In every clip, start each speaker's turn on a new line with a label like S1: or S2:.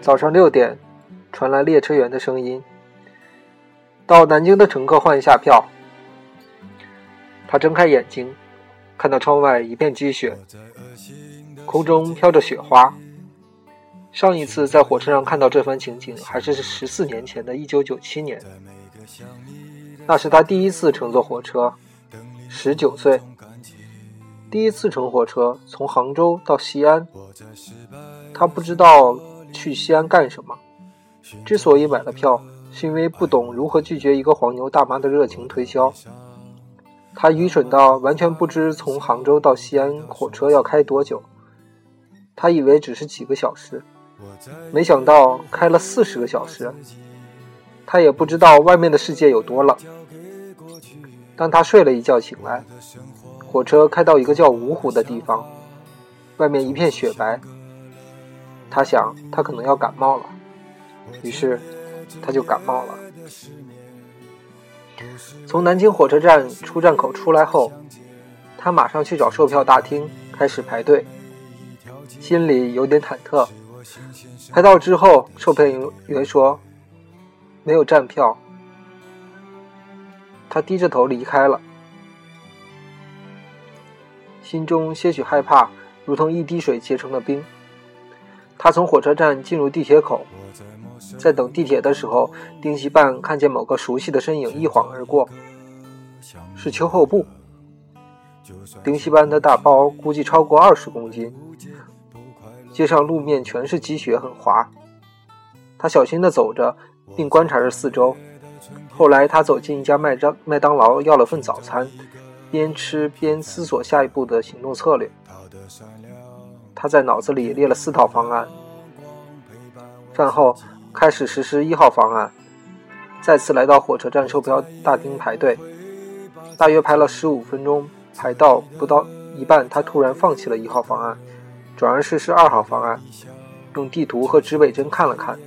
S1: 早上六点，传来列车员的声音：“到南京的乘客换一下票。”他睁开眼睛，看到窗外一片积雪，空中飘着雪花。上一次在火车上看到这番情景，还是十四年前的一九九七年。那是他第一次乘坐火车，十九岁，第一次乘火车从杭州到西安。他不知道。去西安干什么？之所以买了票，是因为不懂如何拒绝一个黄牛大妈的热情推销。他愚蠢到完全不知从杭州到西安火车要开多久。他以为只是几个小时，没想到开了四十个小时。他也不知道外面的世界有多冷。当他睡了一觉醒来，火车开到一个叫芜湖的地方，外面一片雪白。他想，他可能要感冒了，于是他就感冒了。从南京火车站出站口出来后，他马上去找售票大厅开始排队，心里有点忐忑。排到之后，售票员说没有站票，他低着头离开了，心中些许害怕，如同一滴水结成了冰。他从火车站进入地铁口，在等地铁的时候，丁西半看见某个熟悉的身影一晃而过，是秋后部。丁西班的大包估计超过二十公斤，街上路面全是积雪，很滑。他小心地走着，并观察着四周。后来，他走进一家麦当麦当劳，要了份早餐，边吃边思索下一步的行动策略。他在脑子里列了四套方案。饭后开始实施一号方案，再次来到火车站售票大厅排队，大约排了十五分钟，排到不到一半，他突然放弃了一号方案，转而实施二号方案，用地图和指北针看了看，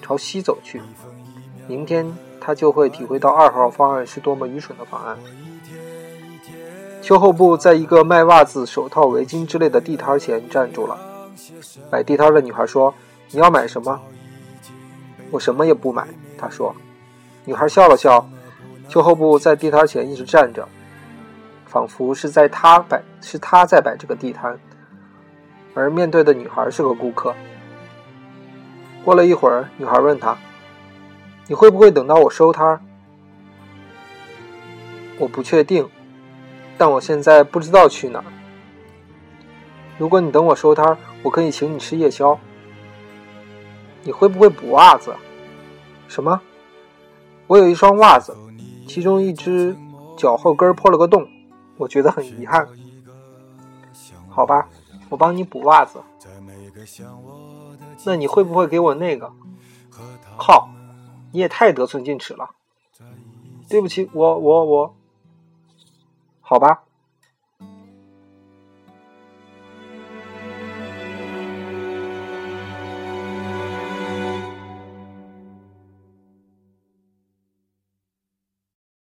S1: 朝西走去。明天他就会体会到二号方案是多么愚蠢的方案。秋后部在一个卖袜子、手套、围巾之类的地摊前站住了。摆地摊的女孩说：“你要买什么？”“我什么也不买。”他说。女孩笑了笑。秋后部在地摊前一直站着，仿佛是在他摆，是他在摆这个地摊，而面对的女孩是个顾客。过了一会儿，女孩问他：“你会不会等到我收摊？”“我不确定。”但我现在不知道去哪儿。如果你等我收摊，我可以请你吃夜宵。你会不会补袜子？什么？我有一双袜子，其中一只脚后跟破了个洞，我觉得很遗憾。好吧，我帮你补袜子。那你会不会给我那个？靠，你也太得寸进尺了。对不起，我我我。好吧。